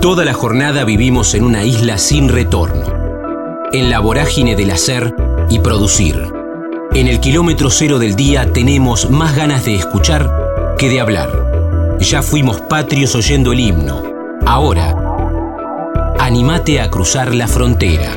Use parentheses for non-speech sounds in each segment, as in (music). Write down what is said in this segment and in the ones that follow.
Toda la jornada vivimos en una isla sin retorno, en la vorágine del hacer y producir. En el kilómetro cero del día tenemos más ganas de escuchar que de hablar. Ya fuimos patrios oyendo el himno. Ahora, animate a cruzar la frontera.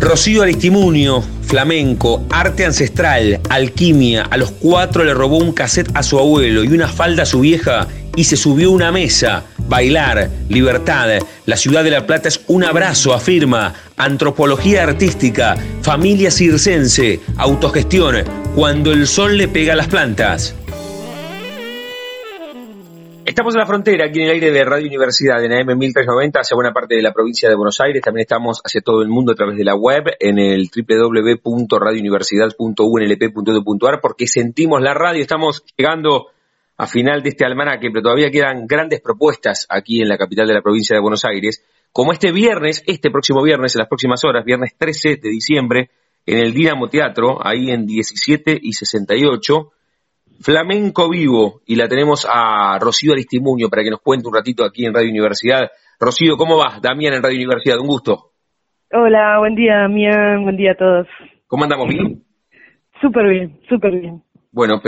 Rocío Aristimunio, flamenco, arte ancestral, alquimia. A los cuatro le robó un cassette a su abuelo y una falda a su vieja y se subió una mesa. Bailar, libertad, la ciudad de La Plata es un abrazo, afirma. Antropología artística, familia circense, autogestión, cuando el sol le pega a las plantas. Estamos en la frontera, aquí en el aire de Radio Universidad, en AM 1390, hacia buena parte de la provincia de Buenos Aires. También estamos hacia todo el mundo a través de la web, en el www.radiouniversidad.unlp.edu.ar, porque sentimos la radio. Estamos llegando a final de este almanaque, pero todavía quedan grandes propuestas aquí en la capital de la provincia de Buenos Aires, como este viernes, este próximo viernes, en las próximas horas, viernes 13 de diciembre, en el Dinamo Teatro, ahí en 17 y 68, Flamenco Vivo, y la tenemos a Rocío Aristimuño para que nos cuente un ratito aquí en Radio Universidad. Rocío, ¿cómo vas? Damián en Radio Universidad, un gusto. Hola, buen día, Damián, buen día a todos. ¿Cómo andamos? ¿Bien? Súper bien, súper bien. Bueno,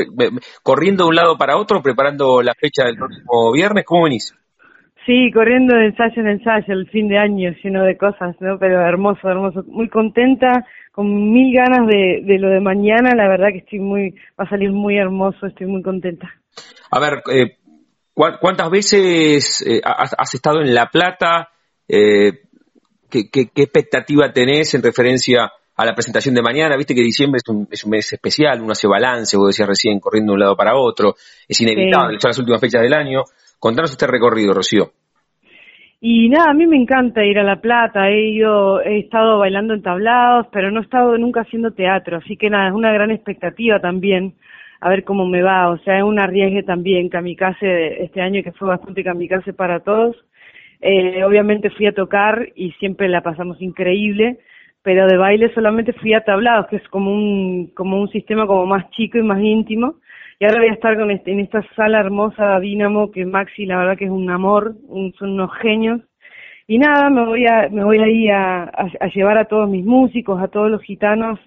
corriendo de un lado para otro, preparando la fecha del próximo viernes, ¿cómo venís? Sí, corriendo de ensayo en ensayo, el fin de año lleno de cosas, ¿no? Pero hermoso, hermoso. Muy contenta, con mil ganas de, de lo de mañana. La verdad que estoy muy, va a salir muy hermoso, estoy muy contenta. A ver, eh, ¿cuántas veces eh, has, estado en La Plata? Eh, ¿qué, qué, qué expectativa tenés en referencia a la presentación de mañana. Viste que diciembre es un, es un mes especial, uno hace balance, vos decías recién, corriendo de un lado para otro. Es inevitable, son las últimas fechas del año. Contanos este recorrido, Rocío. Y nada, a mí me encanta ir a La Plata, he ido, he estado bailando en tablados, pero no he estado nunca haciendo teatro, así que nada, es una gran expectativa también, a ver cómo me va, o sea, es un arriesgue también, kamikaze este año que fue bastante kamikaze para todos. Eh, obviamente fui a tocar y siempre la pasamos increíble, pero de baile solamente fui a tablados, que es como un, como un sistema como más chico y más íntimo. Y ahora voy a estar con este, en esta sala hermosa Dínamo, que Maxi la verdad que es un amor, son unos genios. Y nada, me voy a, me voy ahí a, a, llevar a todos mis músicos, a todos los gitanos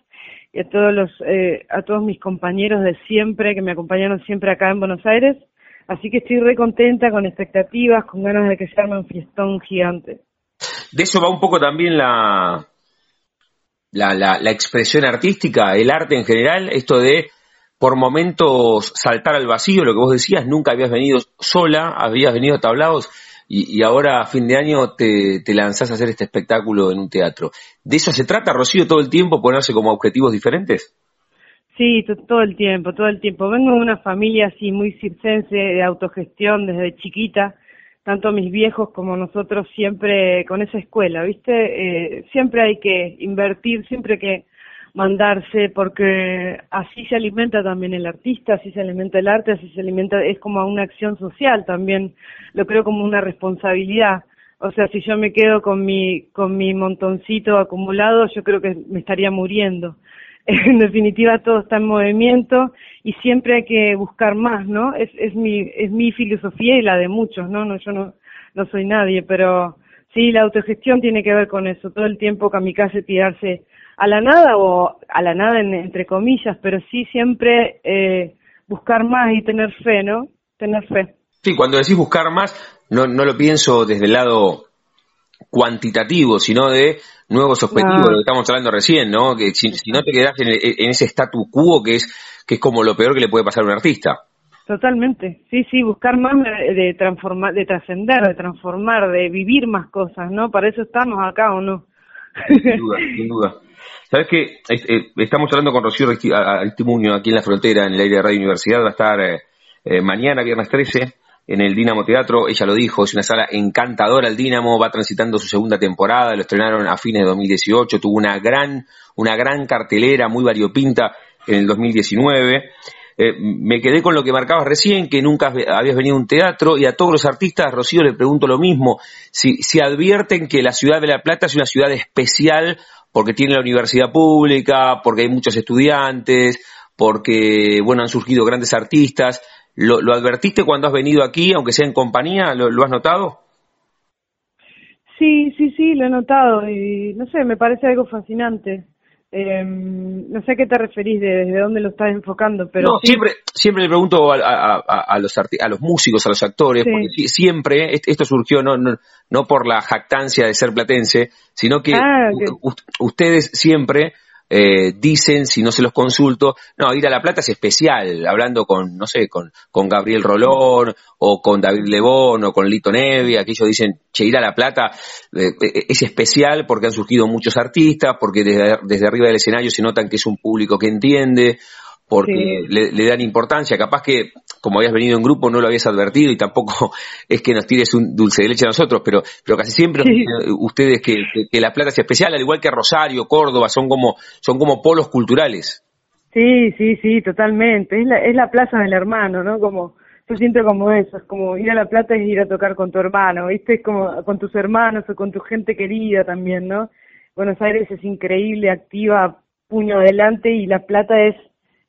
y a todos los, eh, a todos mis compañeros de siempre, que me acompañaron siempre acá en Buenos Aires. Así que estoy re contenta, con expectativas, con ganas de que se arme un fiestón gigante. De eso va un poco también la, la, la, la expresión artística, el arte en general, esto de por momentos saltar al vacío, lo que vos decías, nunca habías venido sola, habías venido a tablados y, y, ahora a fin de año te, te, lanzás a hacer este espectáculo en un teatro. ¿De eso se trata, Rocío, todo el tiempo, ponerse como objetivos diferentes? Sí, todo el tiempo, todo el tiempo. Vengo de una familia así muy circense, de autogestión desde chiquita, tanto mis viejos como nosotros siempre con esa escuela, ¿viste? Eh, siempre hay que invertir, siempre hay que mandarse, porque así se alimenta también el artista, así se alimenta el arte, así se alimenta, es como una acción social también, lo creo como una responsabilidad. O sea, si yo me quedo con mi, con mi montoncito acumulado, yo creo que me estaría muriendo. (laughs) en definitiva todo está en movimiento y siempre hay que buscar más, ¿no? Es, es mi, es mi filosofía y la de muchos, ¿no? no yo no, no soy nadie, pero sí, la autogestión tiene que ver con eso, todo el tiempo kamikaze tirarse a la nada o a la nada entre comillas, pero sí siempre eh, buscar más y tener fe, ¿no? Tener fe. Sí, cuando decís buscar más, no, no lo pienso desde el lado cuantitativo, sino de nuevos objetivos, lo que estamos hablando recién, ¿no? Que si, no te quedas en, ese statu quo que es, que es como lo peor que le puede pasar a un artista. Totalmente, sí, sí, buscar más de transformar, de trascender, de transformar, de vivir más cosas, ¿no? Para eso estamos acá, ¿o no? Sin duda, sin duda. Sabes que eh, estamos hablando con Rocío Aristimuño aquí en la frontera, en el aire de Radio Universidad, va a estar eh, eh, mañana, viernes 13, en el Dinamo Teatro, ella lo dijo, es una sala encantadora el Dinamo, va transitando su segunda temporada, lo estrenaron a fines de 2018, tuvo una gran, una gran cartelera muy variopinta en el 2019. Eh, me quedé con lo que marcabas recién, que nunca habías venido a un teatro, y a todos los artistas, Rocío, le pregunto lo mismo, si, si advierten que la ciudad de La Plata es una ciudad especial porque tiene la universidad pública, porque hay muchos estudiantes, porque, bueno, han surgido grandes artistas, ¿Lo, advertiste cuando has venido aquí, aunque sea en compañía? ¿Lo, has notado? Sí, sí, sí, lo he notado y no sé, me parece algo fascinante. Eh, no sé a qué te referís, desde dónde lo estás enfocando, pero... No, siempre, siempre le pregunto a, a, los a los músicos, a los actores, porque siempre esto surgió no, no, por la jactancia de ser platense, sino que, ah, ustedes siempre eh, dicen, si no se los consulto, no, ir a La Plata es especial, hablando con, no sé, con, con Gabriel Rolón o con David Lebón o con Lito Nevi, aquellos dicen, che, ir a La Plata eh, eh, es especial porque han surgido muchos artistas, porque desde, desde arriba del escenario se notan que es un público que entiende, porque le, dan importancia. Capaz que, como habías venido en grupo, no lo habías advertido y tampoco (laughs) es que nos tires un dulce de leche a nosotros, pero, pero casi siempre ustedes que, La Plata es especial, al igual que Rosario, Córdoba, son como, son como polos culturales. Sí, sí, sí, totalmente. Es la, es la plaza del hermano, ¿no? Como, yo siento como eso, es como ir a La Plata es ir a tocar con tu hermano, ¿viste? Es como con tus hermanos o con tu gente querida también, ¿no? Buenos Aires es increíble, activa, puño adelante y La Plata es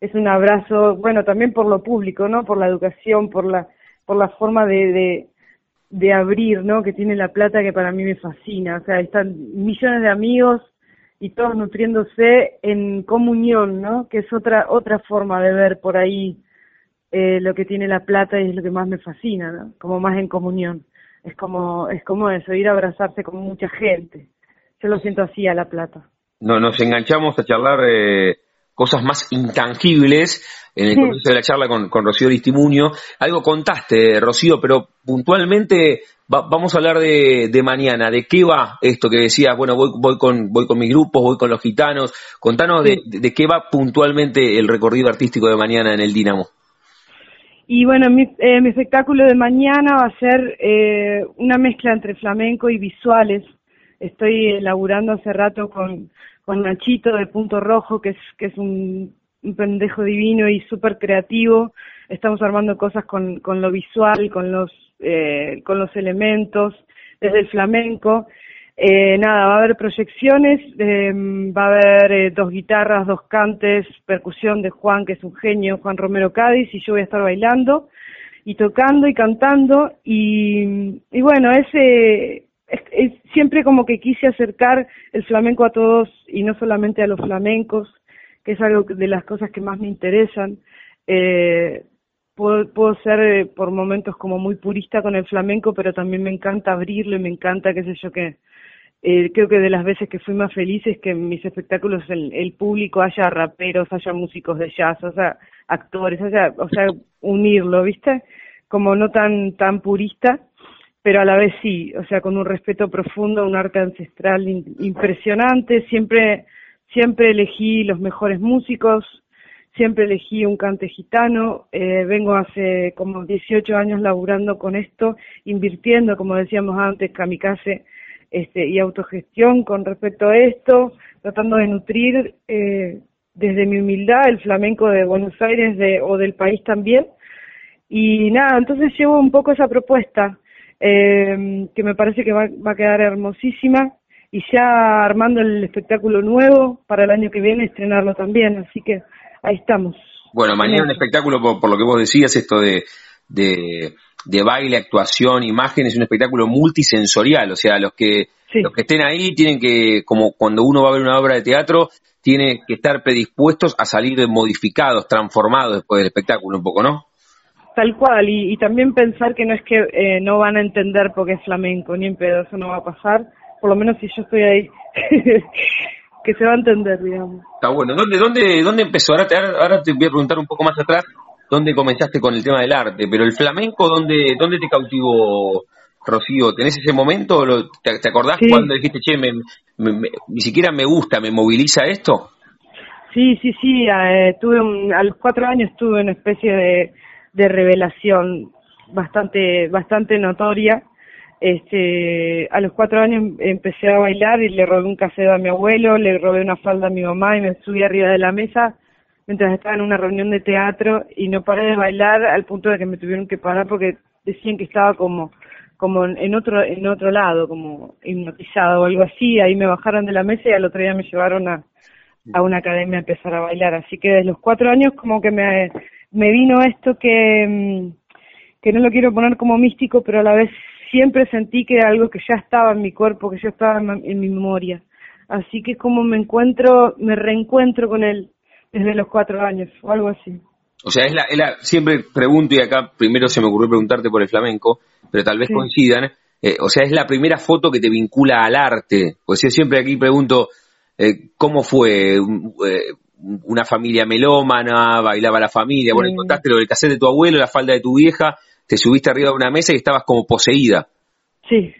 es un abrazo, bueno, también por lo público, ¿no? Por la educación, por la, por la forma de, de, abrir, ¿no? Que tiene La Plata que para mí me fascina. O sea, están millones de amigos y todos nutriéndose en comunión, ¿no? Que es otra, otra forma de ver por ahí eh, lo que tiene La Plata y es lo que más me fascina, ¿no? Como más en comunión. Es como, es como eso, ir a abrazarse con mucha gente. Yo lo siento así a La Plata. No, nos enganchamos a charlar eh, cosas más intangibles en el comienzo de la charla con, con Rocío Distimunio. Algo contaste, Rocío, pero puntualmente vamos a hablar de, de, mañana, de qué va esto que decías, bueno, voy, voy, con, voy con mis grupos, voy con los gitanos. Contanos de, de, qué va puntualmente el recorrido artístico de mañana en el Dinamo. Y bueno, mi, eh, mi espectáculo de mañana va a ser eh, una mezcla entre flamenco y visuales. Estoy elaborando hace rato con con Nachito de Punto Rojo, que es, que es un, pendejo divino y súper creativo. Estamos armando cosas con, con lo visual, con los, eh, con los elementos, desde el flamenco. Eh, nada, va a haber proyecciones, eh, va a haber eh, dos guitarras, dos cantes, percusión de Juan, que es un genio, Juan Romero Cádiz, y yo voy a estar bailando y tocando y cantando. Y, y bueno, ese, es, siempre como que quise acercar el flamenco a todos y no solamente a los flamencos, que es algo de las cosas que más me interesan. Eh, puedo, puedo ser eh, por momentos como muy purista con el flamenco, pero también me encanta abrirlo y me encanta, qué sé yo, que eh, creo que de las veces que fui más feliz es que en mis espectáculos el, el público haya raperos, haya músicos de jazz, o sea, actores, sea, o sea, unirlo, ¿viste? Como no tan tan purista pero a la vez sí, o sea, con un respeto profundo, un arte ancestral impresionante, siempre, siempre elegí los mejores músicos, siempre elegí un cante gitano, eh, vengo hace como 18 años laburando con esto, invirtiendo, como decíamos antes, kamikaze este, y autogestión con respecto a esto, tratando de nutrir eh, desde mi humildad el flamenco de Buenos Aires de, o del país también. Y nada, entonces llevo un poco esa propuesta, eh, que me parece que va, a quedar hermosísima. Y ya armando el espectáculo nuevo para el año que viene estrenarlo también, así que ahí estamos. Bueno, mañana un espectáculo, por, lo que vos decías, esto de, de, baile, actuación, imágenes, un espectáculo multisensorial, o sea, los que, los que estén ahí tienen que, como cuando uno va a ver una obra de teatro, tiene que estar predispuestos a salir modificados, transformados después del espectáculo un poco, ¿no? Tal cual, y, también pensar que no es que eh, no van a entender porque es flamenco, ni en pedo, eso no va a pasar, por lo menos si yo estoy ahí, (laughs) que se va a entender, digamos. Está bueno, ¿dónde, dónde, dónde empezó? Ahora te, ahora te voy a preguntar un poco más atrás, ¿dónde comenzaste con el tema del arte? Pero el flamenco, ¿dónde, dónde te cautivó, Rocío? ¿Tenés ese momento? ¿Te, acordás cuando dijiste, che, ni siquiera me gusta, me moviliza esto? Sí, sí, sí, eh, tuve a los cuatro años tuve una especie de de revelación bastante bastante notoria. Este, a los cuatro años empecé a bailar y le robé un cassette a mi abuelo, le robé una falda a mi mamá y me subí arriba de la mesa mientras estaba en una reunión de teatro y no paré de bailar al punto de que me tuvieron que parar porque decían que estaba como como en otro en otro lado, como hipnotizado o algo así, ahí me bajaron de la mesa y al otro día me llevaron a, a una academia a empezar a bailar, así que desde los cuatro años como que me me vino esto que, mm, que no lo quiero poner como místico, pero a la vez siempre sentí que era algo que ya estaba en mi cuerpo, que ya estaba en, mi memoria. Así que como me encuentro, me reencuentro con él desde los cuatro años o algo así. O sea, es la, siempre pregunto y acá primero se me ocurrió preguntarte por el flamenco, pero tal vez coincidan. Eh, o sea, es la primera foto que te vincula al arte. Pues yo siempre aquí pregunto, eh, ¿cómo fue? Eh, una familia melómana, bailaba la familia, bueno, contaste lo del cassette de tu abuelo, la falda de tu vieja, te subiste arriba de una mesa y estabas como poseída. Sí.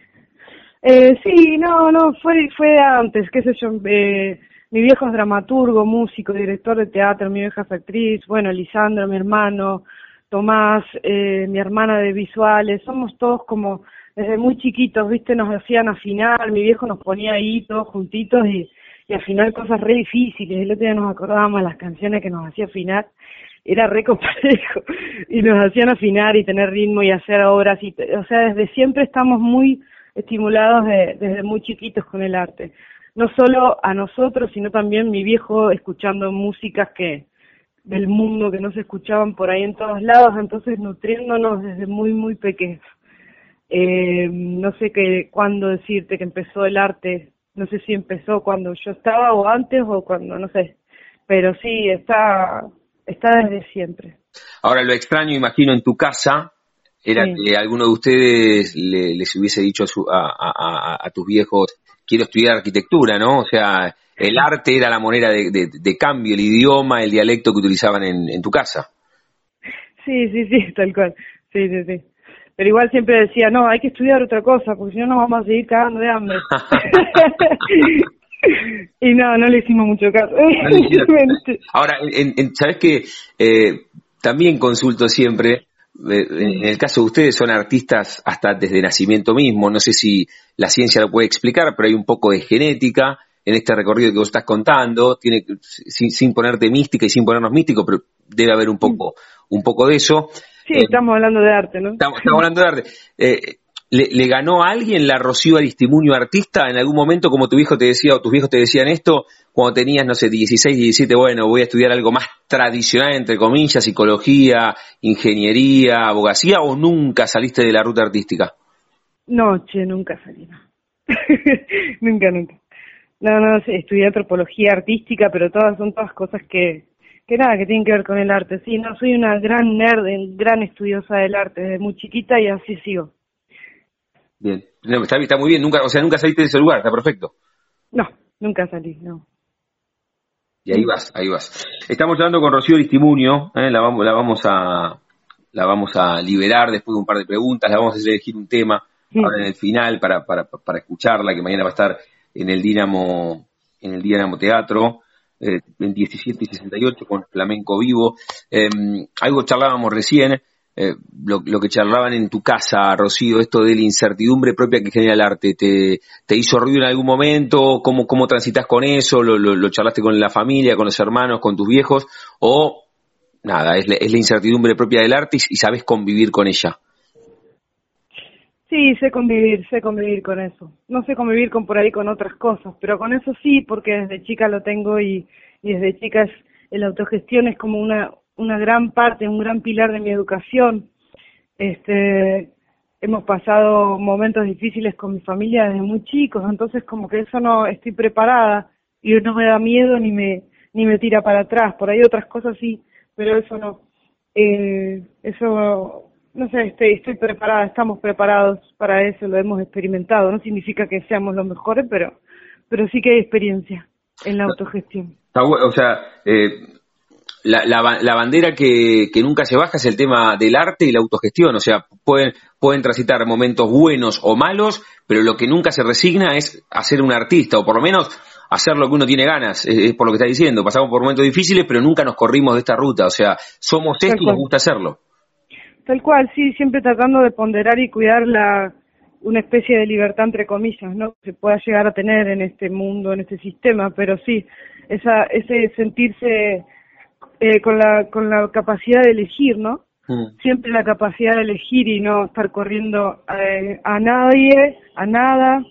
Eh, sí, no, no, fue, fue antes, qué sé yo, eh, mi viejo es dramaturgo, músico, director de teatro, mi vieja es actriz, bueno, Lisandro, mi hermano, Tomás, eh, mi hermana de visuales, somos todos como desde muy chiquitos, viste, nos hacían afinar, mi viejo nos ponía ahí todos juntitos y, y afinar cosas re difíciles, el otro día nos acordábamos las canciones que nos hacía afinar. Era re complejo. Y nos hacían afinar y tener ritmo y hacer obras. Y o sea desde siempre estamos muy estimulados desde muy chiquitos con el arte. No solo a nosotros sino también mi viejo escuchando músicas que del mundo que no se escuchaban por ahí en todos lados entonces nutriéndonos desde muy muy pequeños. Eh, no sé qué cuándo decirte que empezó el arte no sé si empezó cuando yo estaba o antes o cuando no sé pero sí está está desde siempre. Ahora, lo extraño, imagino, en tu casa, era que alguno de ustedes les hubiese dicho a, tus viejos, quiero estudiar arquitectura, ¿no? O sea, el arte era la moneda de, cambio, el idioma, el dialecto que utilizaban en, tu casa. Sí, sí, sí, tal cual. Sí, sí, sí. Pero igual siempre decía, no, hay que estudiar otra cosa, porque si no nos vamos a seguir cagando de hambre. (laughs) y no, no le hicimos mucho caso. Ahora, en, ¿sabes que eh, también consulto siempre, eh, en el caso de ustedes son artistas hasta desde nacimiento mismo, no sé si la ciencia lo puede explicar, pero hay un poco de genética en este recorrido que vos estás contando, tiene sin, sin ponerte mística y sin ponernos místicos, pero debe haber un poco, un poco de eso. Sí, estamos hablando de arte, ¿no? Estamos, hablando de arte. Eh, ¿Le, ganó a alguien la Rocío Aristimuño artista en algún momento, como tu hijo te decía o tus viejos te decían esto, cuando tenías, no sé, 16, 17, bueno, voy a estudiar algo más tradicional, entre comillas, psicología, ingeniería, abogacía, o nunca saliste de la ruta artística? No, che, nunca salí. (laughs) nunca, nunca. No, no, estudié antropología artística, pero todas son todas cosas que, que nada, que tienen que ver con el arte. Sí, no, soy una gran nerd, gran estudiosa del arte desde muy chiquita y así sigo. Bien, está, muy bien, nunca, o sea, nunca saliste de ese lugar, está perfecto. No, nunca salí, no. Y ahí vas, ahí vas. Estamos hablando con Rocío Aristimuño, ¿eh? la, vamos, la, vamos a, la vamos a liberar después de un par de preguntas, la vamos a elegir un tema ahora en el final para, para, para escucharla, que mañana va a estar en el Dinamo, en el Dinamo Teatro, eh, en 17 y 68 con Flamenco Vivo. Eh, algo charlábamos recién, eh, lo, que charlaban en tu casa, Rocío, esto de la incertidumbre propia que genera el arte, ¿te, hizo ruido en algún momento? ¿Cómo, cómo transitas con eso? ¿Lo, charlaste con la familia, con los hermanos, con tus viejos? ¿O nada, es la, es la incertidumbre propia del arte y, sabes convivir con ella? Sí, sé convivir, sé convivir con eso. No sé convivir con por ahí con otras cosas, pero con eso sí, porque desde chica lo tengo y, y desde chica es, la autogestión es como una, una gran parte, un gran pilar de mi educación. Este, hemos pasado momentos difíciles con mi familia desde muy chicos, entonces como que eso no estoy preparada y no me da miedo ni me ni me tira para atrás. Por ahí otras cosas sí, pero eso no. Eh, eso no sé, estoy, estoy preparada, estamos preparados para eso, lo hemos experimentado. No significa que seamos los mejores, pero pero sí que hay experiencia en la autogestión. O sea, eh, la, la, bandera que, que, nunca se baja es el tema del arte y la autogestión. O sea, pueden, pueden transitar momentos buenos o malos, pero lo que nunca se resigna es hacer un artista, o por lo menos hacer lo que uno tiene ganas. Es, por lo que está diciendo. Pasamos por momentos difíciles, pero nunca nos corrimos de esta ruta. O sea, somos esto y nos gusta hacerlo. Tal cual, sí, siempre tratando de ponderar y cuidar la, una especie de libertad entre comillas, ¿no? Que se pueda llegar a tener en este mundo, en este sistema, pero sí, esa, ese sentirse eh, con, la, con la capacidad de elegir, ¿no? Mm. Siempre la capacidad de elegir y no estar corriendo eh, a nadie, a nada,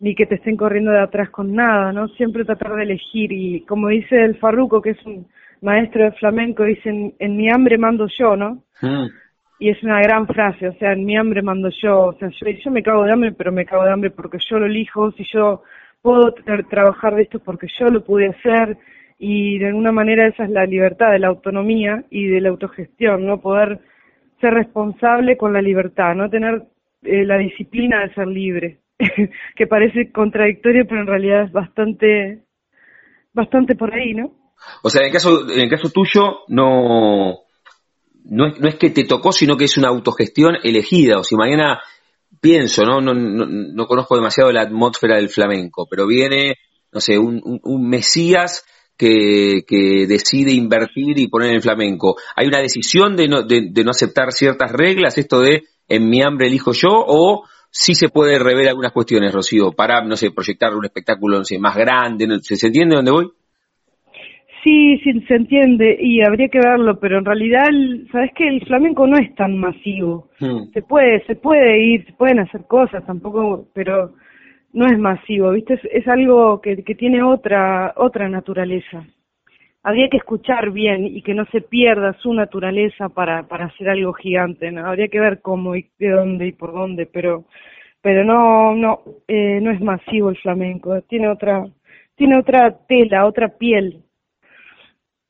ni que te estén corriendo de atrás con nada, ¿no? Siempre tratar de elegir y como dice el Farruco, que es un maestro de flamenco, dice, en, mi hambre mando yo, ¿no? Mm. Y es una gran frase, o sea, en mi hambre mando yo, o sea, yo, me cago de hambre, pero me cago de hambre porque yo lo elijo, si yo puedo trabajar de esto porque yo lo pude hacer, y de alguna manera esa es la libertad de la autonomía y de la autogestión, ¿no? Poder ser responsable con la libertad, no tener eh, la disciplina de ser libre, (laughs) que parece contradictorio, pero en realidad es bastante, bastante por ahí, ¿no? O sea, en el caso, en el caso tuyo, no, no es, no es que te tocó, sino que es una autogestión elegida. O si mañana pienso, ¿no? No, no, no conozco demasiado la atmósfera del flamenco, pero viene, no sé, un, un Mesías que, que, decide invertir y poner en el flamenco. ¿Hay una decisión de no, de, no aceptar ciertas reglas, esto de en mi hambre elijo yo, o sí se puede rever algunas cuestiones, Rocío, para, no sé, proyectar un espectáculo, no sé, más grande, ¿se, entiende dónde voy? Sí, sí, se entiende y habría que verlo, pero en realidad, sabes que el flamenco no es tan masivo. Hmm. Se puede, se puede ir, se pueden hacer cosas, tampoco, pero no es masivo, ¿viste? Es, algo que, que, tiene otra, otra naturaleza. Habría que escuchar bien y que no se pierda su naturaleza para, para hacer algo gigante, ¿no? Habría que ver cómo y de dónde y por dónde, pero, pero no, no, eh, no es masivo el flamenco, tiene otra, tiene otra tela, otra piel.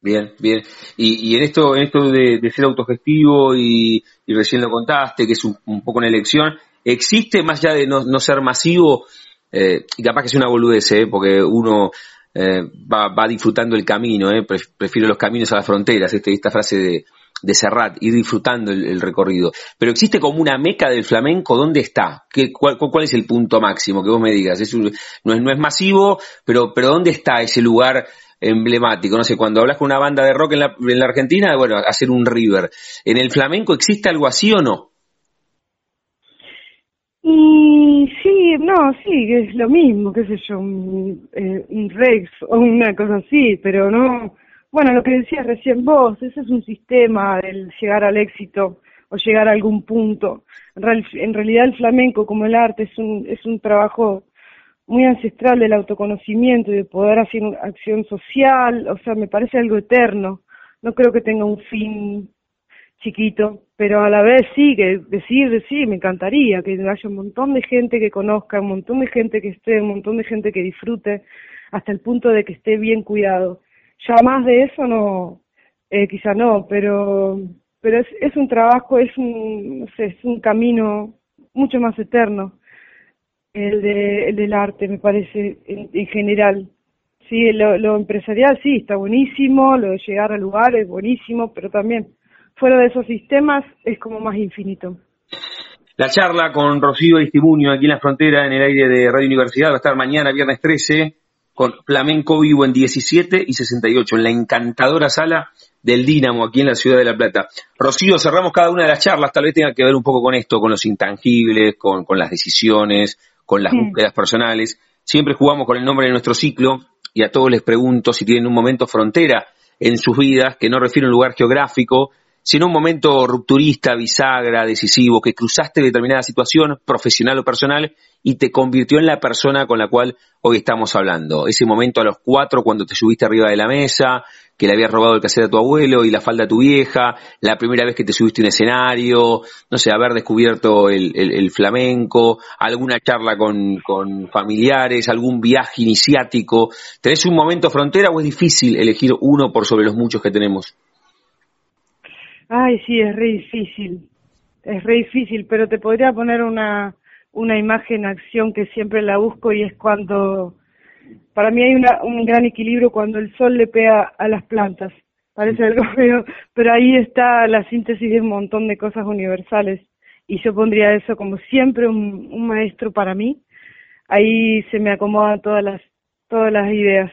Bien, bien. Y, y en esto, en esto de, ser autogestivo y, recién lo contaste, que es un, un, poco una elección, ¿existe más allá de no, no ser masivo, eh, y capaz que es una boludez, ¿eh? porque uno eh, va, va, disfrutando el camino, ¿eh? prefiero los caminos a las fronteras, este, esta frase de, de Serrat, ir disfrutando el, recorrido. Pero existe como una meca del flamenco, ¿dónde está? ¿Qué, cuál, cuál, es el punto máximo que vos me digas? Es no, es, no es masivo, pero, pero ¿dónde está ese lugar emblemático? No sé, cuando hablas con una banda de rock en la, en la Argentina, bueno, hacer un river. ¿En el flamenco existe algo así o no? Y sí, no, sí, es lo mismo, qué sé yo, un, eh, un Rex o una cosa así, pero no, bueno, lo que decías recién vos, ese es un sistema del llegar al éxito o llegar a algún punto. En, realidad el flamenco como el arte es un, es un trabajo muy ancestral del autoconocimiento y de poder hacer acción social, o sea, me parece algo eterno. No creo que tenga un fin chiquito, pero a la vez sí, que decir, sí, me encantaría que haya un montón de gente que conozca, un montón de gente que esté, un montón de gente que disfrute, hasta el punto de que esté bien cuidado. Ya más de eso no, eh, quizá no, pero, pero es, es un trabajo, es un, no sé, es un camino mucho más eterno, el, de, el del arte, me parece, en, en general. Sí, lo, lo empresarial sí, está buenísimo, lo de llegar al lugar es buenísimo, pero también fuera de esos sistemas es como más infinito. La charla con Rocío Estimunio aquí en la frontera, en el aire de Radio Universidad, va a estar mañana, viernes 13, con Flamenco Vivo en 17 y 68, en la encantadora sala del Dínamo, aquí en la ciudad de La Plata. Rocío, cerramos cada una de las charlas, tal vez tenga que ver un poco con esto, con los intangibles, con, las decisiones, con las búsquedas personales. Siempre jugamos con el nombre de nuestro ciclo y a todos les pregunto si tienen un momento frontera en sus vidas, que no refiere a un lugar geográfico, sino un momento rupturista, bisagra, decisivo, que cruzaste determinada situación profesional o personal y te convirtió en la persona con la cual hoy estamos hablando. Ese momento a los cuatro cuando te subiste arriba de la mesa, que le habías robado el cassette a tu abuelo y la falda a tu vieja, la primera vez que te subiste a un escenario, no sé, haber descubierto el, flamenco, alguna charla con, familiares, algún viaje iniciático. ¿Tenés un momento frontera o es difícil elegir uno por sobre los muchos que tenemos? Ay, sí, es re difícil. Es re difícil, pero te podría poner una, una imagen, acción que siempre la busco y es cuando, para mí hay una, un gran equilibrio cuando el sol le pega a las plantas. Parece algo (laughs) feo, pero ahí está la síntesis de un montón de cosas universales. Y yo pondría eso como siempre un, un maestro para mí. Ahí se me acomodan todas las, todas las ideas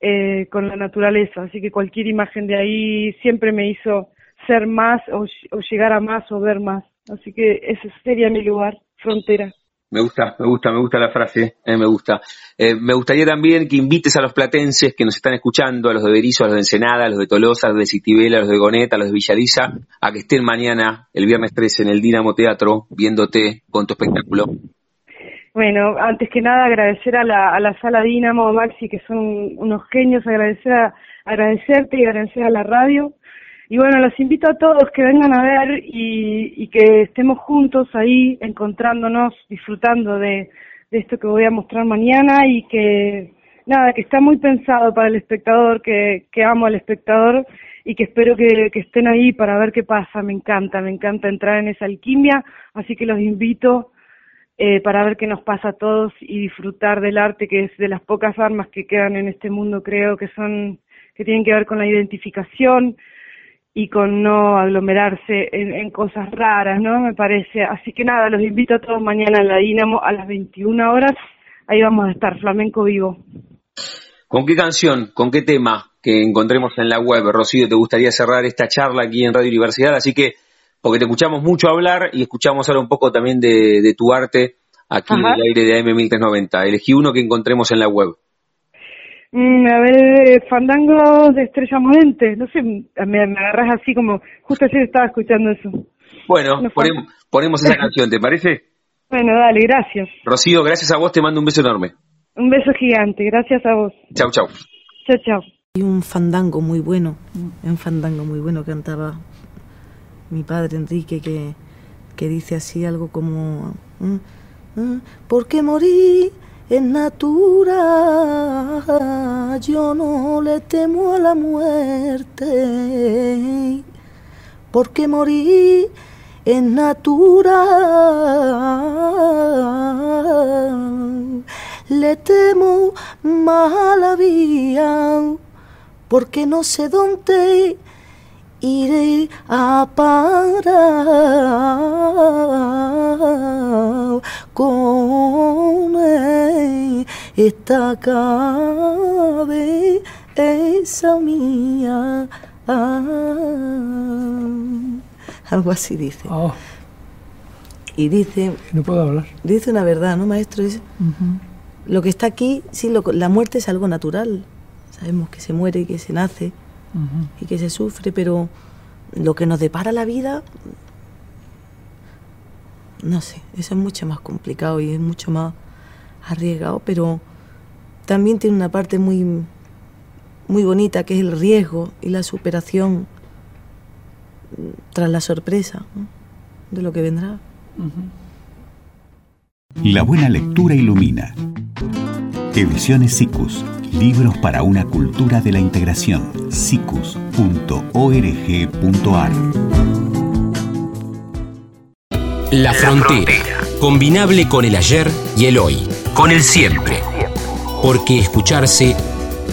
eh, con la naturaleza. Así que cualquier imagen de ahí siempre me hizo ser más o, llegar a más o ver más. Así que ese sería mi lugar, frontera. Me gusta, me gusta, me gusta la frase, eh, me gusta. Eh, me gustaría también que invites a los platenses que nos están escuchando, a los de Berizo, a los de Ensenada, a los de Tolosa, a los de Citibela, a los de Goneta, a los de Villaliza, a que estén mañana, el viernes 13, en el Dinamo Teatro, viéndote con tu espectáculo. Bueno, antes que nada agradecer a la, a la sala Dinamo, Maxi, que son unos genios, agradecer a, agradecerte y agradecer a la radio. Y bueno, los invito a todos que vengan a ver y, que estemos juntos ahí, encontrándonos, disfrutando de, esto que voy a mostrar mañana y que nada, que está muy pensado para el espectador, que, que amo al espectador y que espero que, que estén ahí para ver qué pasa. Me encanta, me encanta entrar en esa alquimia, así que los invito eh, para ver qué nos pasa a todos y disfrutar del arte que es de las pocas armas que quedan en este mundo, creo que son que tienen que ver con la identificación y con no aglomerarse en, en cosas raras, ¿no? Me parece. Así que nada, los invito a todos mañana en la Dinamo a las 21 horas. Ahí vamos a estar, Flamenco Vivo. ¿Con qué canción, con qué tema que encontremos en la web, Rocío, te gustaría cerrar esta charla aquí en Radio Universidad? Así que, porque te escuchamos mucho hablar y escuchamos ahora un poco también de, de tu arte aquí Ajá. en el aire de AM1390. Elegí uno que encontremos en la web. Mm, a ver, Fandango de Estrella Morente, no sé, me, me agarras así como, justo ayer estaba escuchando eso. Bueno, No ponemos, ponemos esa (laughs) canción, ¿te parece? Bueno, dale, gracias. Rocío, gracias a vos, te mando un beso enorme. Un beso gigante, gracias a vos. Chau, chau. Chao, chao. Hay un fandango muy bueno, un fandango muy bueno que cantaba mi padre Enrique que, que dice así algo como "Mm, mm, porque morí en natura yo no le temo a la muerte porque morí en natura le temo más a la vía porque no sé dónde iré a parar con esta cabeza mía. Algo así dice. Oh, Y dice, no puedo hablar. dice una verdad, ¿no, maestro? Es- lo que está aquí, sí, lo- la muerte es algo natural. Sabemos que se muere, que se nace y que se sufre, pero lo que nos depara la vida, no sé, eso es mucho más complicado y es mucho más arriesgado, pero también tiene una parte muy, muy bonita que es el riesgo y la superación mm, tras la sorpresa de lo que vendrá. La buena lectura ilumina. Ediciones SICUS. Libros para una cultura de la integración. sicus.org.ar. La frontera, combinable con el ayer y el hoy, con el siempre. Porque escucharse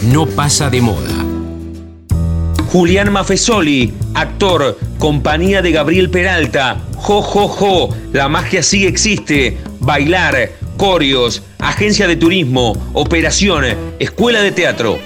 no pasa de moda. Julián Mafesoli, actor, compañía de Gabriel Peralta, Jo Jo Jo, la magia sí existe, bailar, corios, agencia de turismo, operación, escuela de teatro.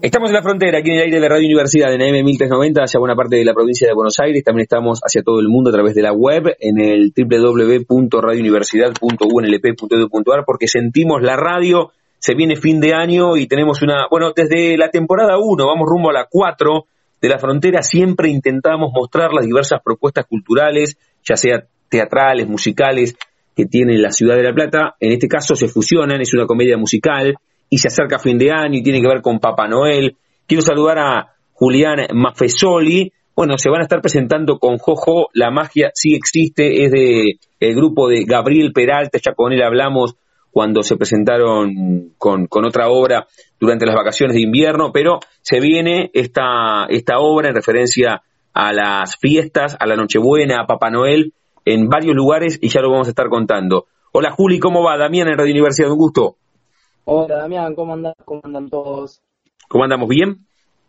Estamos en la frontera, aquí en el aire de la Radio Universidad, en AM 1390, hacia buena parte de la provincia de Buenos Aires. También estamos hacia todo el mundo a través de la web, en el www.radiouniversidad.unlp.edu.ar, porque sentimos la radio, se viene fin de año y tenemos una, bueno, desde la temporada 1, vamos rumbo a la 4 de la frontera, siempre intentamos mostrar las diversas propuestas culturales, ya sea teatrales, musicales, que tiene la ciudad de La Plata. En este caso se fusionan, es una comedia musical y se acerca a fin de año y tiene que ver con Papá Noel. Quiero saludar a Julián Mafesoli. Bueno, se van a estar presentando con Jojo, La magia sí existe, es de el grupo de Gabriel Peralta, ya con él hablamos cuando se presentaron con, con otra obra durante las vacaciones de invierno, pero se viene esta, esta obra en referencia a las fiestas, a la Nochebuena, a Papá Noel, en varios lugares y ya lo vamos a estar contando. Hola Juli, ¿cómo va? Damián en Radio Universidad, un gusto. Hola Damián, ¿cómo andan? ¿Cómo andan todos? ¿Cómo andamos? ¿Bien?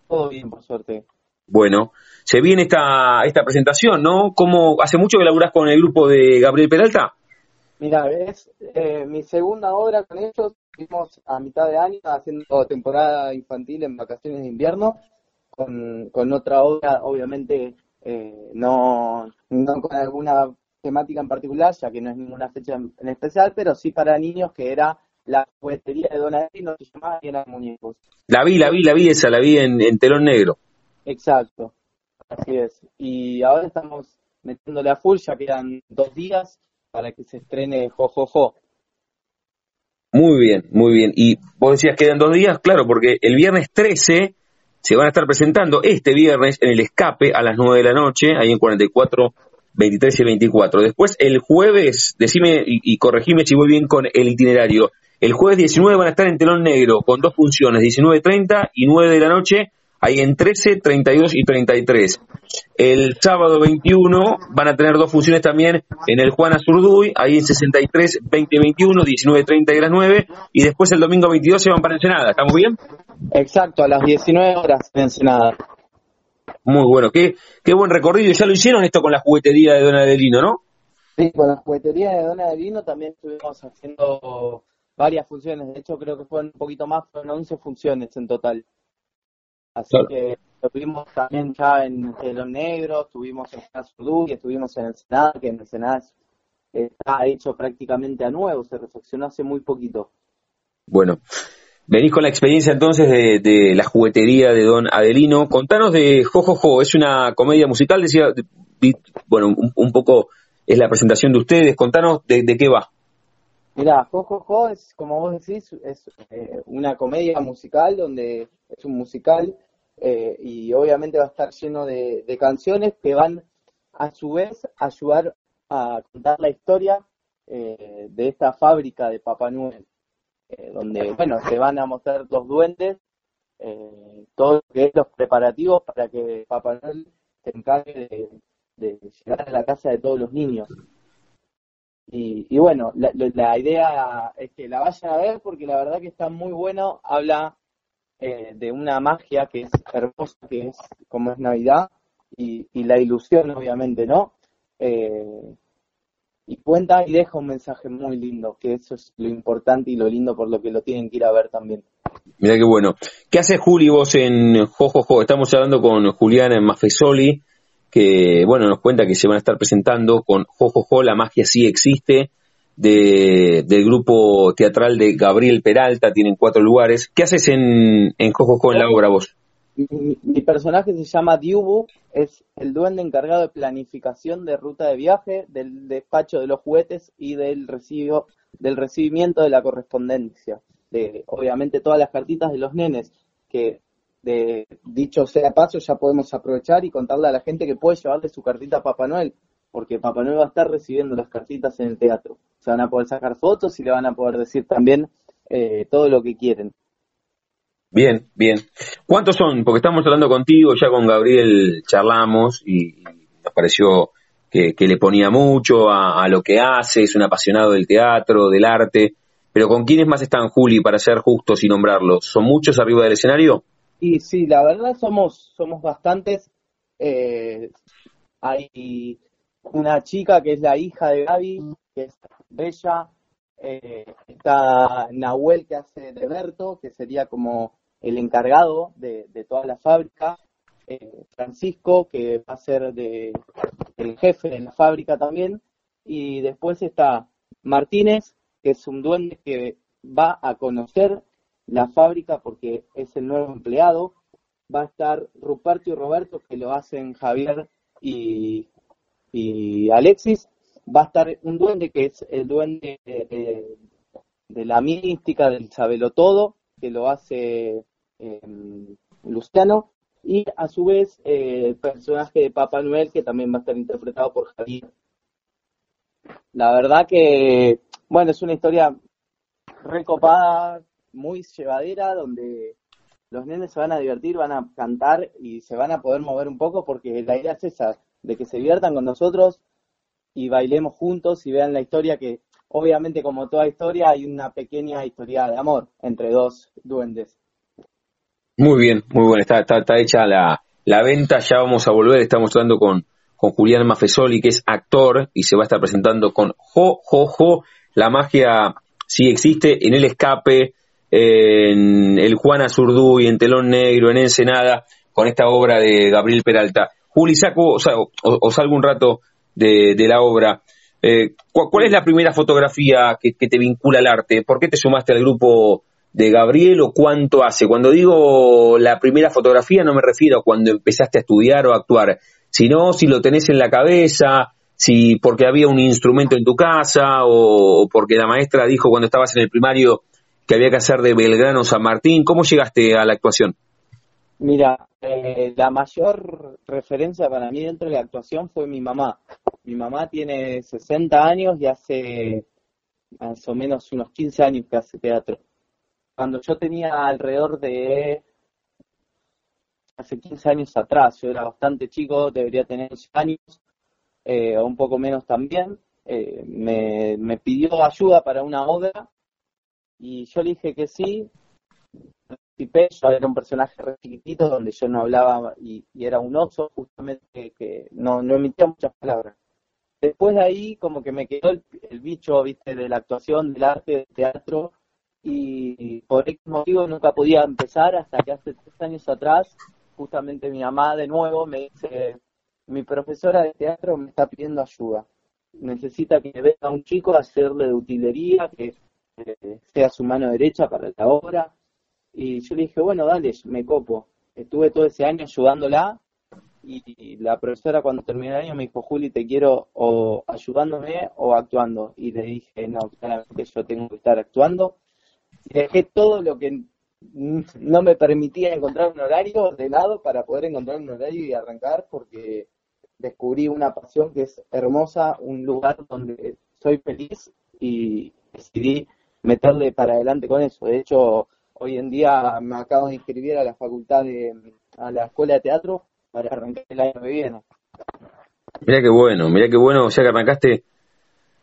Todo bien, por suerte. Bueno, se viene esta, esta presentación, ¿no? ¿Cómo, ¿Hace mucho que laburás con el grupo de Gabriel Peralta? Mira, es eh, mi segunda obra con ellos. Estuvimos a mitad de año haciendo temporada infantil en vacaciones de invierno, con, con otra obra, obviamente, eh, no, no con alguna temática en particular, ya que no es ninguna fecha en, en especial, pero sí para niños, que era la juguetería de Donadino, se llamaba y eran muñecos. La vi, la vi, la vi esa, la vi en, en telón negro. Exacto, así es. Y ahora estamos metiéndole a full, ya quedan dos días para que se estrene Jojojo. Muy bien, muy bien. Y vos decías que quedan dos días, claro, porque el viernes 13 se van a estar presentando este viernes en el escape a las 9 de la noche, ahí en 44, 23 y 24. Después el jueves, decime y, y corregime si voy bien con el itinerario. El jueves 19 van a estar en telón negro con dos funciones, 19.30 y 9 de la noche, ahí en 13, 32 y 33. El sábado 21 van a tener dos funciones también en el Juana Zurduy, ahí en 63, 20 y 21, 19, 30 y las 9. Y después el domingo 22 se van para Ensenada. ¿Estamos bien? Exacto, a las 19 horas en Ensenada. Muy bueno, qué, qué buen recorrido. Ya lo hicieron esto con la juguetería de Don Adelino, ¿no? Sí, con la juguetería de Don Adelino también estuvimos haciendo varias funciones. De hecho, creo que fueron un poquito más, fueron 11 funciones en total. Así Claro. que estuvimos también ya en Telón Negro, estuvimos en Azul y estuvimos en Ensenada, que en Ensenada es- está hecho prácticamente a nuevo, se refaccionó hace muy poquito. Bueno, venís con la experiencia entonces de, de la juguetería de Don Adelino. Contanos de Jojojo, es una comedia musical, decía, bueno, un, un poco es la presentación de ustedes. Contanos de, qué va. Mira, Jojojo es, como vos decís, es eh, una comedia musical donde es un musical eh, y obviamente va a estar lleno de, de canciones que van a su vez a ayudar a contar la historia eh, de esta fábrica de Papá Noel, eh, donde, bueno, se van a mostrar los duendes, eh, todo lo que es los preparativos para que Papá Noel se encargue de, llegar a la casa de todos los niños. Y, y bueno, la idea es que la vayan a ver porque la verdad que está muy bueno. Habla eh, de una magia que es hermosa, que es como es Navidad, y, y la ilusión, obviamente, ¿no? Eh, y cuenta y deja un mensaje muy lindo, que eso es lo importante y lo lindo por lo que lo tienen que ir a ver también. Mirá qué bueno. ¿Qué hace Juli vos en Jojojo? Estamos hablando con Juliana Maffesoli, que bueno, nos cuenta que se van a estar presentando con Jojojo, la magia sí existe, de, del grupo teatral de Gabriel Peralta, tienen cuatro lugares. ¿Qué haces en, en Jojojo en la obra vos? Mi, personaje se llama Diubu, es el duende encargado de planificación de ruta de viaje, del despacho de los juguetes y del recibo, del recibimiento de la correspondencia. De, obviamente todas las cartitas de los nenes, que de dicho sea paso ya podemos aprovechar y contarle a la gente que puede llevarle su cartita a Papá Noel, porque Papá Noel va a estar recibiendo las cartitas en el teatro. Se van a poder sacar fotos y le van a poder decir también eh, todo lo que quieren. Bien, bien. ¿Cuántos son? Porque estamos hablando contigo, ya con Gabriel charlamos y, nos pareció que, le ponía mucho a, a lo que hace, es un apasionado del teatro, del arte. Pero ¿con quiénes más están, Juli, para ser justos y nombrarlos? ¿Son muchos arriba del escenario? Y sí, la verdad somos, somos bastantes. Eh, hay una chica que es la hija de Gaby, que es Bella. Eh, está Nahuel que hace de Berto, que sería como el encargado de, de toda la fábrica. Eh, Francisco, que va a ser de, el jefe de la fábrica también. Y después está Martínez, que es un duende que va a conocer la fábrica porque es el nuevo empleado. Va a estar Ruperto y Roberto, que lo hacen Javier y, y Alexis. Va a estar un duende que es el duende de, de- de la mística, del sabelotodo, que lo hace eh, Luciano. Y a su vez eh, el personaje de Papá Noel, que también va a estar interpretado por Javier. La verdad que, bueno, es una historia recopada, muy llevadera, donde los nenes se van a divertir, van a cantar y se van a poder mover un poco porque la idea es esa, de que se diviertan con nosotros y bailemos juntos y vean la historia que obviamente como toda historia hay una pequeña historia de amor entre dos duendes. Muy bien, muy bien. Está, hecha la, la venta, ya vamos a volver. Estamos hablando con, con Julián Maffesoli, que es actor y se va a estar presentando con Jo, Jo, Jo. La magia sí existe en El Escape, en el Juan Azurduy, en Telón Negro, en Ensenada, con esta obra de Gabriel Peralta. Juli, saco, o salgo un rato de, de la obra. Eh, ¿cu- ¿Cuál es la primera fotografía que, te vincula al arte? ¿Por qué te sumaste al grupo de Gabriel o cuánto hace? Cuando digo la primera fotografía no me refiero a cuando empezaste a estudiar o a actuar, sino si lo tenés en la cabeza, si porque había un instrumento en tu casa o, porque la maestra dijo cuando estabas en el primario que había que hacer de Belgrano San Martín. ¿Cómo llegaste a la actuación? Mira, eh, la mayor referencia para mí dentro de la actuación fue mi mamá. Mi mamá tiene 60 años y hace más o menos unos 15 años que hace teatro. Cuando yo tenía alrededor de hace 15 años atrás, yo era bastante chico, debería tener 11 años, eh, o un poco menos también, eh, me, me pidió ayuda para una obra y yo le dije que sí, yo era un personaje re chiquitito donde yo no hablaba y, era un oso justamente que no, no emitía muchas palabras. Después de ahí como que me quedó el, bicho, viste, de la actuación, del arte, del teatro y por ese motivo nunca podía empezar hasta que hace tres años atrás justamente mi mamá de nuevo me dice, mi profesora de teatro me está pidiendo ayuda. Necesita que venga un chico a hacerle de utilería, que sea su mano derecha para la obra. Y yo le dije, bueno, dale, me copo. Estuve todo ese año ayudándola y la profesora cuando terminó el año me dijo, Juli, te quiero o ayudándome o actuando. Y le dije, no, claramente yo tengo que estar actuando. Dejé todo lo que no me permitía encontrar un horario de lado para poder encontrar un horario y arrancar porque descubrí una pasión que es hermosa, un lugar donde soy feliz y decidí meterle para adelante con eso. De hecho, hoy en día me acabo de inscribir a la facultad de, a la escuela de teatro para arrancar el año que viene. Mira qué bueno, mira qué bueno, o sea que arrancaste,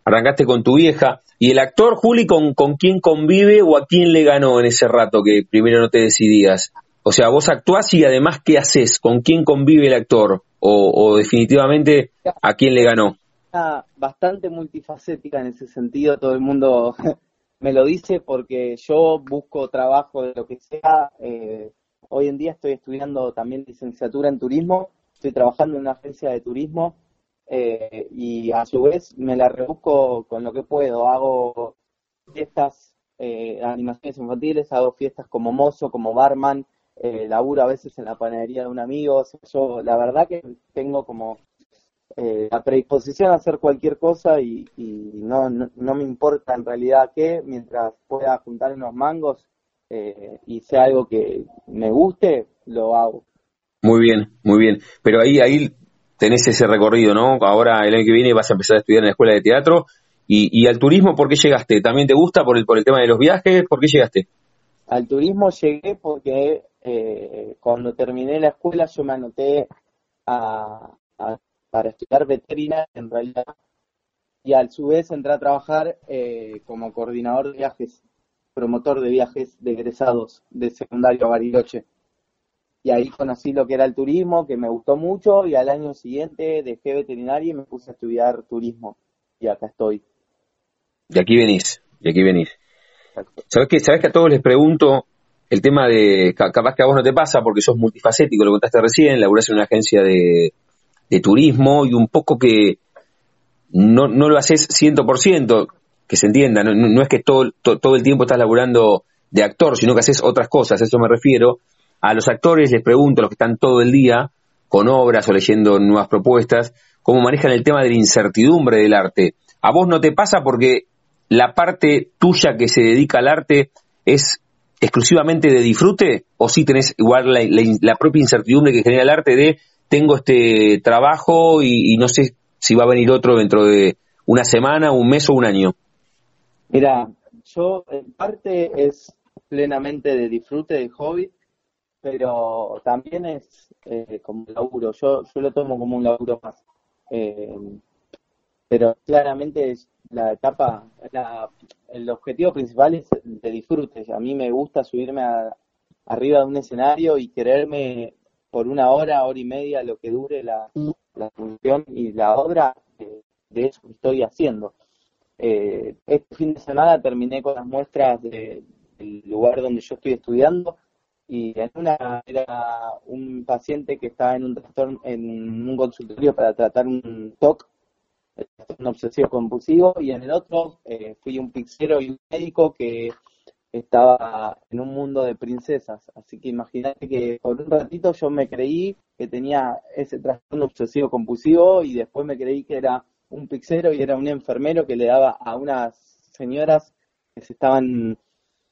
arrancaste con tu vieja. ¿Y el actor, Juli, con, con quién convive o a quién le ganó en ese rato que primero no te decidías? O sea, vos actuás y además, ¿qué haces? ¿Con quién convive el actor? O, o definitivamente, ¿a quién le ganó? Bastante multifacética en ese sentido, todo el mundo (laughs) me lo dice porque yo busco trabajo de lo que sea. Eh, hoy en día estoy estudiando también licenciatura en turismo, estoy trabajando en una agencia de turismo eh, y a su vez me la rebusco con lo que puedo. Hago fiestas, eh, animaciones infantiles, hago fiestas como mozo, como barman, eh, laburo a veces en la panadería de un amigo. yo la verdad que tengo como eh, la predisposición a hacer cualquier cosa y, no, no, me importa en realidad qué, mientras pueda juntar unos mangos y sea algo que me guste, lo hago. Muy bien, muy bien. Pero ahí, ahí tenés ese recorrido, ¿no? Ahora el año que viene vas a empezar a estudiar en la escuela de teatro. Y, al turismo, ¿por qué llegaste? ¿También te gusta por el, por el tema de los viajes? ¿Por qué llegaste? Al turismo llegué porque eh, cuando terminé la escuela yo me anoté a, para estudiar veterinaria en realidad y a su vez entré a trabajar eh, como coordinador de viajes, promotor de viajes de egresados de secundario a Bariloche. Y ahí conocí lo que era el turismo, que me gustó mucho, y al año siguiente dejé veterinaria y me puse a estudiar turismo, y acá estoy. Y aquí venís, y aquí venís. ¿Sabes que, ¿Sabes que a todos les pregunto el tema de, capaz que a vos no te pasa porque sos multifacético, lo contaste recién, laburás en una agencia de, turismo y un poco que no, no lo haces 100%, que se entienda, no, es que todo, todo el tiempo estás laburando de actor, sino que haces otras cosas, a eso me refiero, a los actores les pregunto, los que están todo el día con obras o leyendo nuevas propuestas, cómo manejan el tema de la incertidumbre del arte. ¿A vos no te pasa porque la parte tuya que se dedica al arte es exclusivamente de disfrute o si tenés igual la, propia incertidumbre que genera el arte de tengo este trabajo y, no sé si va a venir otro dentro de una semana, un mes o un año? Mira, yo en parte es plenamente de disfrute, de hobby, pero también es eh, como un laburo, yo, yo lo tomo como un laburo más. Eh, pero claramente es la etapa, el objetivo principal es de disfrute. A mí me gusta subirme arriba de un escenario y quererme por una hora, hora y media, lo que dure la, función y la obra, de eso que estoy haciendo. Eh, este fin de semana terminé con las muestras del lugar donde yo estoy estudiando y en una era un paciente que estaba en un trastorno, en un consultorio para tratar un TOC, un obsesivo compulsivo, y en el otro eh, fui un pixero y un médico que estaba en un mundo de princesas. Así que imagínate que por un ratito yo me creí que tenía ese trastorno obsesivo compulsivo y después me creí que era un pixero y era un enfermero que le daba a unas señoras que se estaban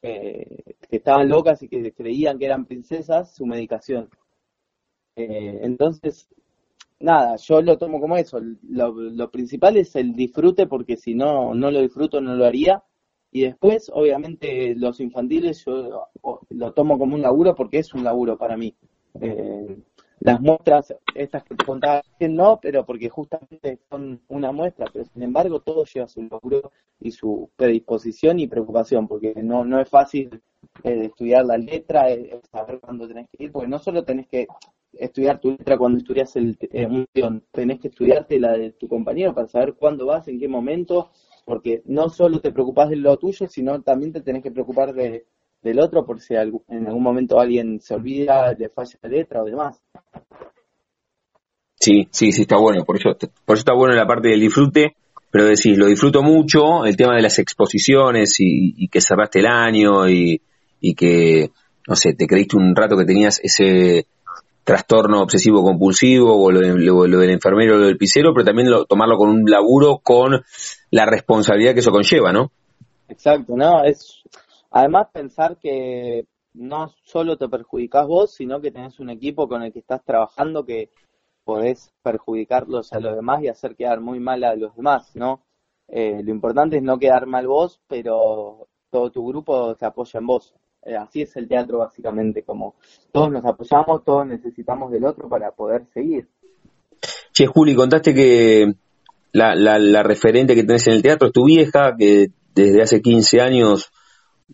eh, que estaban locas y que creían que eran princesas su medicación. Eh, entonces, nada, yo lo tomo como eso. Lo, lo, principal es el disfrute porque si no, no lo disfruto, no lo haría. Y después, obviamente, los infantiles yo lo tomo como un laburo porque es un laburo para mí. Eh, las muestras, estas que te contaba no, pero porque justamente son una muestra, pero sin embargo todo lleva su logro y su predisposición y preocupación, porque no, no es fácil eh, estudiar la letra, eh, saber cuándo tenés que ir, porque no solo tenés que estudiar tu letra cuando estudias el, eh, guion, tenés que estudiarte la de tu compañero para saber cuándo vas, en qué momento, porque no solo te preocupas de lo tuyo, sino también te tenés que preocupar de, del otro por si en algún momento alguien se olvida, le falla la letra o demás. Sí, sí, sí, está bueno. Por eso, por eso está bueno la parte del disfrute, pero decís, lo disfruto mucho, el tema de las exposiciones y, que cerraste el año y, y, que, no sé, te creíste un rato que tenías ese trastorno obsesivo compulsivo o lo, del enfermero o lo del pisero, pero también lo, tomarlo con un laburo con la responsabilidad que eso conlleva, ¿no? Exacto, no, es Además, pensar que no solo te perjudicas vos, sino que tenés un equipo con el que estás trabajando que podés perjudicarlos a los demás y hacer quedar muy mal a los demás, ¿no? Eh, lo importante es no quedar mal vos, pero todo tu grupo te apoya en vos. Eh, así es el teatro básicamente, como todos nos apoyamos, todos necesitamos del otro para poder seguir. Che, Juli, contaste que la, la, la referente que tenés en el teatro es tu vieja, que desde hace 15 años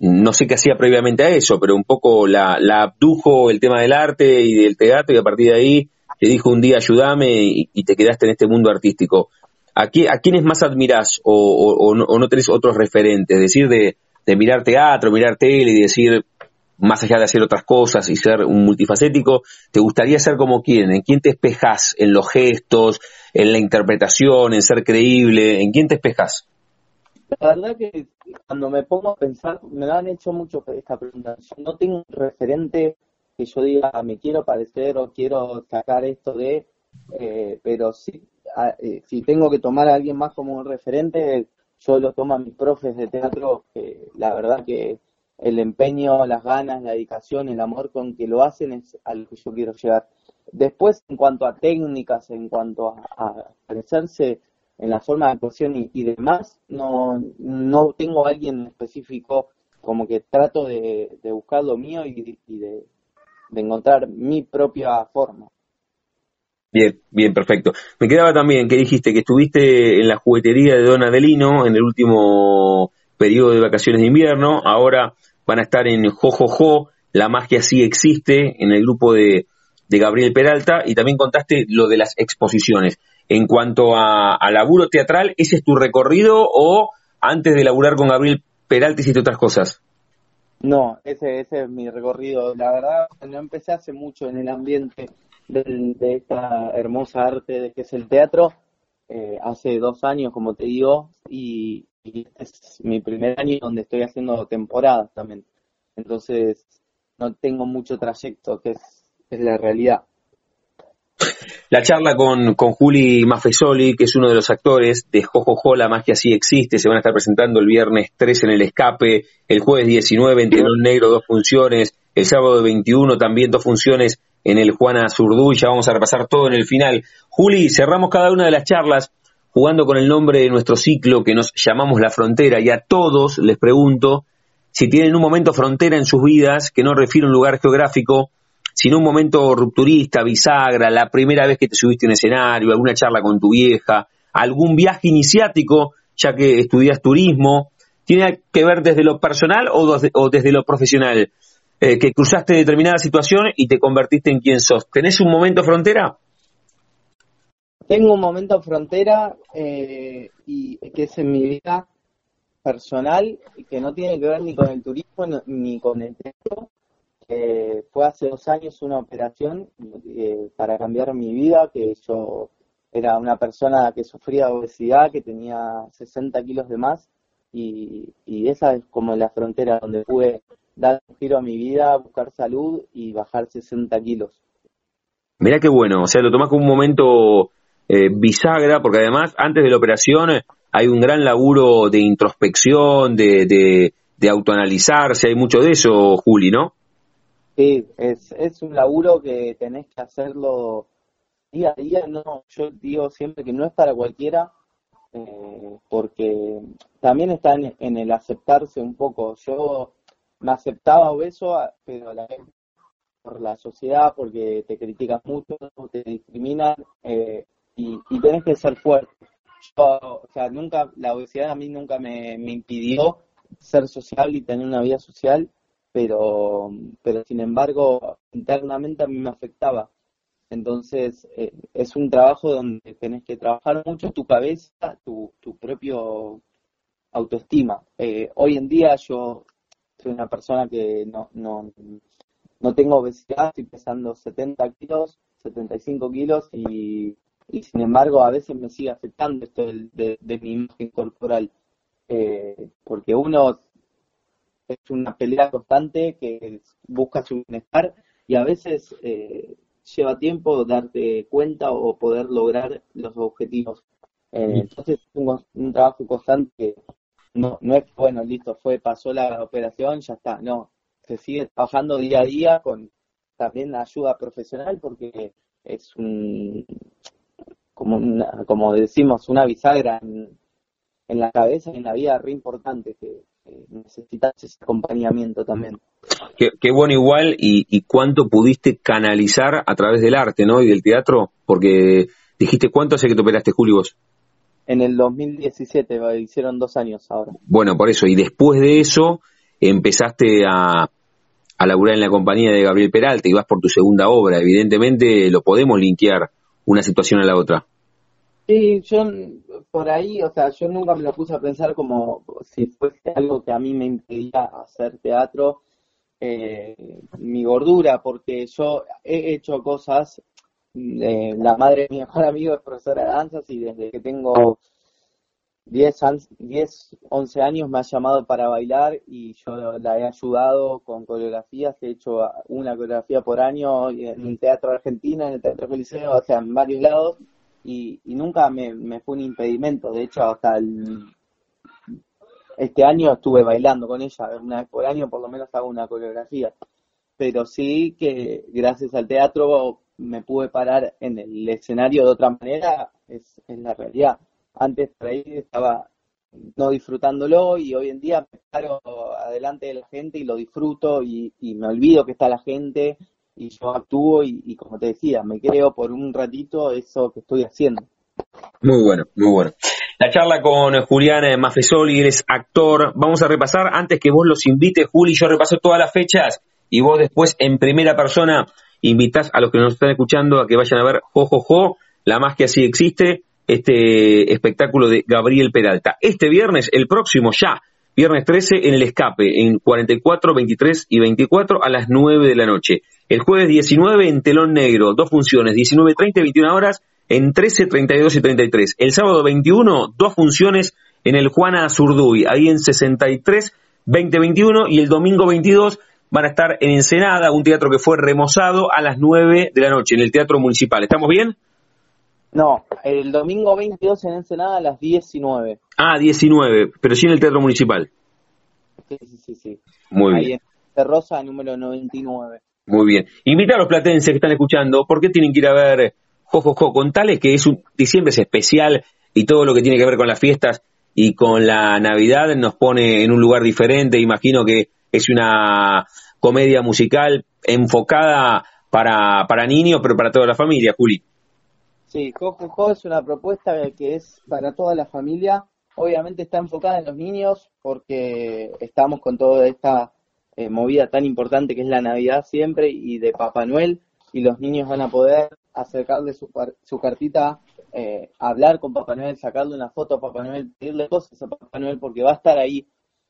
no sé qué hacía previamente a eso, pero un poco la, abdujo el tema del arte y del teatro y a partir de ahí te dijo un día ayúdame y, te quedaste en este mundo artístico. ¿A, ¿A quiénes más admirás o, no, tenés otros referentes? Es decir, de, mirar teatro, mirar tele y decir, más allá de hacer otras cosas y ser un multifacético, ¿te gustaría ser como quién? ¿En quién te espejas? ¿En los gestos? ¿En la interpretación? ¿En ser creíble? ¿En quién te espejas? La verdad que cuando me pongo a pensar, me han hecho mucho esta pregunta. Yo no tengo un referente que yo diga, me quiero parecer o quiero sacar esto de, eh, pero sí, eh, si tengo que tomar a alguien más como un referente, yo lo tomo a mis profes de teatro, que la verdad que el empeño, las ganas, la dedicación, el amor con que lo hacen es a lo que yo quiero llegar. Después, en cuanto a técnicas, en cuanto a, a parecerse, en la forma de actuación y, demás, no, no tengo a alguien específico, como que trato de, buscar lo mío y, de, encontrar mi propia forma. Bien, bien, perfecto. Me quedaba también que dijiste que estuviste en la juguetería de Don Adelino en el último periodo de vacaciones de invierno, ahora van a estar en Jojojo, la magia sí existe, en el grupo de, de Gabriel Peralta, y también contaste lo de las exposiciones. En cuanto a, laburo teatral, ¿ese es tu recorrido o antes de laburar con Gabriel Peralta hiciste otras cosas? No, ese, ese es mi recorrido. La verdad, no empecé hace mucho en el ambiente de, esta hermosa arte que es el teatro. Eh, hace dos años, como te digo, y, es mi primer año donde estoy haciendo temporadas también. Entonces, no tengo mucho trayecto, que es la realidad. La charla con, con Juli Maffesoli, que es uno de los actores de Jojojo, la magia sí existe, se van a estar presentando el viernes 3 en el escape, el jueves 19 en Telón Negro dos funciones, el sábado 21 también dos funciones en el Juana Zurduy, ya vamos a repasar todo en el final. Juli, cerramos cada una de las charlas jugando con el nombre de nuestro ciclo que nos llamamos La Frontera y a todos les pregunto si tienen un momento frontera en sus vidas que no refiere a un lugar geográfico, sino un momento rupturista, bisagra, la primera vez que te subiste a un escenario, alguna charla con tu vieja, algún viaje iniciático, ya que estudias turismo, ¿tiene que ver desde lo personal o, desde, lo profesional? Eh, que cruzaste determinada situación y te convertiste en quien sos. ¿Tenés un momento frontera? Tengo un momento frontera eh, y que es en mi vida personal que no tiene que ver ni con el turismo ni con el teatro, eh, fue hace dos años una operación eh, para cambiar mi vida, que yo era una persona que sufría obesidad, que tenía 60 kilos de más, y, esa es como la frontera donde pude dar un giro a mi vida, buscar salud y bajar 60 kilos. Mirá qué bueno, o sea, lo tomás como un momento eh, bisagra, porque además antes de la operación hay un gran laburo de introspección, de, de, de autoanalizarse, hay mucho de eso, Juli, ¿no? Sí, es, es un laburo que tenés que hacerlo día a día, no, yo digo siempre que no es para cualquiera, eh, porque también está en, el aceptarse un poco. Yo me aceptaba obeso, pero a la vez por la sociedad, porque te critican mucho, te discriminan eh, y, y, tenés que ser fuerte. Yo, o sea, nunca, la obesidad a mí nunca me, me impidió ser sociable y tener una vida social, pero, pero sin embargo, internamente a mí me afectaba. Entonces, eh, es un trabajo donde tenés que trabajar mucho tu cabeza, tu, tu propio autoestima. Eh, hoy en día yo soy una persona que no, no, no tengo obesidad, estoy pesando 70 kilos, 75 kilos y, y sin embargo a veces me sigue afectando esto de, de, mi imagen corporal. Eh, porque uno es una pelea constante que busca su bienestar y a veces eh, lleva tiempo darte cuenta o poder lograr los objetivos. Eh, entonces es un, trabajo constante que no, no es, bueno, listo, fue, pasó la operación, ya está, no, se sigue trabajando día a día con también la ayuda profesional porque es un, como, como decimos, una bisagra en, en la cabeza y en la vida re importante que, necesitas ese acompañamiento también. Qué, bueno igual y, cuánto pudiste canalizar a través del arte, ¿no? Y del teatro, porque dijiste, ¿cuánto hace que te operaste, Julio, vos? En el 2017, hicieron dos años ahora. Bueno, por eso, y después de eso empezaste a, a laburar en la compañía de Gabriel Peralta y vas por tu segunda obra. Evidentemente lo podemos linkear una situación a la otra. Sí, yo por ahí, o sea, yo nunca me lo puse a pensar como si fuese algo que a mí me impedía hacer teatro, eh, mi gordura, porque yo he hecho cosas, eh, la madre de mi mejor amigo es profesora de danzas y desde que tengo 10, 10, 11 años me ha llamado para bailar y yo la he ayudado con coreografías, he hecho una coreografía por año en el Teatro Argentina, en el Teatro Coliseo, o sea, en varios lados y, nunca me, fue un impedimento. De hecho, hasta el, este año estuve bailando con ella, una vez por año por lo menos hago una coreografía. Pero sí que gracias al teatro me pude parar en el escenario de otra manera, es, es la realidad. Antes por ahí estaba no disfrutándolo y hoy en día me paro adelante de la gente y lo disfruto y, y me olvido que está la gente y yo actúo y, como te decía, me creo por un ratito eso que estoy haciendo. Muy bueno, muy bueno. La charla con Julián Mafesoli, él es actor. Vamos a repasar, antes que vos los invites, Juli, yo repaso todas las fechas y vos después en primera persona invitas a los que nos están escuchando a que vayan a ver Jojojo, jo, jo, la más que así existe, este espectáculo de Gabriel Peralta. Este viernes, el próximo ya, viernes 13 en el escape, en 44, 23 y 24 a las 9 de la noche. El jueves 19 en Telón Negro, dos funciones, 19, 30 y 21 horas en 13, 32 y 33. El sábado 21, dos funciones en el Juana Zurduy, ahí en 63, 20, 21 y el domingo 22 van a estar en Ensenada, un teatro que fue remozado a las 9 de la noche en el Teatro Municipal. ¿Estamos bien? No, el domingo 22 en Ensenada a las 19. Ah, 19, pero sí en el Teatro Municipal. Sí, sí, sí. sí. Muy ahí bien. En Rosa, número 99. Muy bien. Invita a los platenses que están escuchando, ¿por qué tienen que ir a ver Jojojo? Contales que es un diciembre es especial y todo lo que tiene que ver con las fiestas y con la Navidad nos pone en un lugar diferente. Imagino que es una comedia musical enfocada para, para niños, pero para toda la familia, Juli. Sí, Jojojo es una propuesta que es para toda la familia. Obviamente está enfocada en los niños porque estamos con toda esta eh, movida tan importante que es la Navidad siempre y de Papá Noel y los niños van a poder acercarle su, su cartita, eh, hablar con Papá Noel, sacarle una foto a Papá Noel, pedirle cosas a Papá Noel porque va a estar ahí.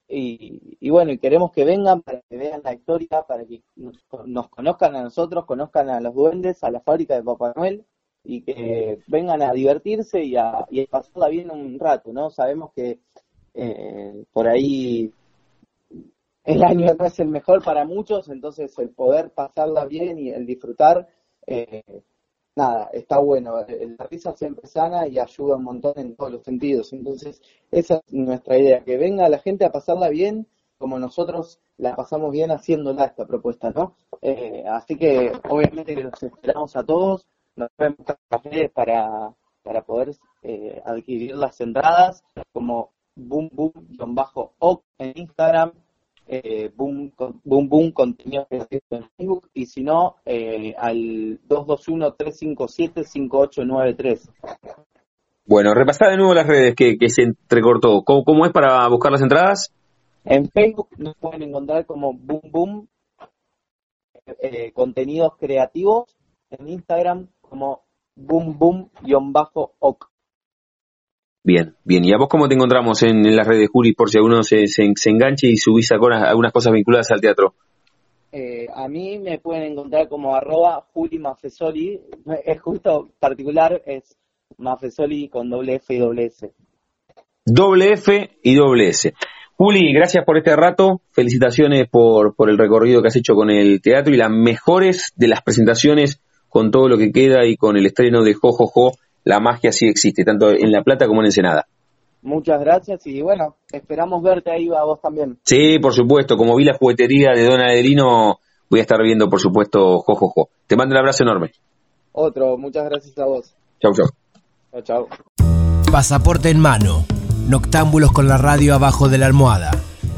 Y, y bueno, y queremos que vengan para que vean la historia, para que nos, conozcan a nosotros, conozcan a los duendes, a la fábrica de Papá Noel y que vengan a divertirse y a, y a pasarla bien un rato, ¿no? Sabemos que eh, por ahí el año no es el mejor para muchos, entonces el poder pasarla bien y el disfrutar eh, nada, está bueno. La risa siempre sana y ayuda un montón en todos los sentidos. Entonces, esa es nuestra idea, que venga la gente a pasarla bien como nosotros la pasamos bien haciéndola esta propuesta, ¿no? Eh, así que obviamente los esperamos a todos, nos vemos café para, para poder eh, adquirir las entradas como boom boom bajo en Instagram eh, boom, boom, boom, contenido en Facebook, y si no, eh, al 221-357-5893. Bueno, repasá de nuevo las redes que, se entrecortó. ¿Cómo, es para buscar las entradas? En Facebook nos pueden encontrar como Boom Boom eh, Contenidos Creativos. En Instagram como Boom Boom-OC. Bien, bien. ¿Y a vos cómo te encontramos en, las redes, Juli, por si alguno se, se, enganche y subís algunas cosas vinculadas al teatro? Eh, a mí me pueden encontrar como arroba Juli Mafesoli. Es justo particular, es Mafesoli con doble F y doble S. Doble F y doble S. Juli, gracias por este rato. Felicitaciones por, por el recorrido que has hecho con el teatro y las mejores de las presentaciones con todo lo que queda y con el estreno de Jojojo. Jo, jo la magia sí existe, tanto en La Plata como en Ensenada. Muchas gracias y bueno, esperamos verte ahí a vos también. Sí, por supuesto, como vi la juguetería de Don Adelino, voy a estar viendo por supuesto Jojojo. Te mando un abrazo enorme. Otro, muchas gracias a vos. Chau, chau. Chau, chau. Pasaporte en mano, noctámbulos con la radio abajo de la almohada,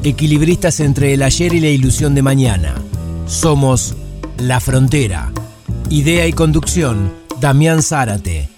equilibristas entre el ayer y la ilusión de mañana. Somos La Frontera. Idea y conducción, Damián Zárate.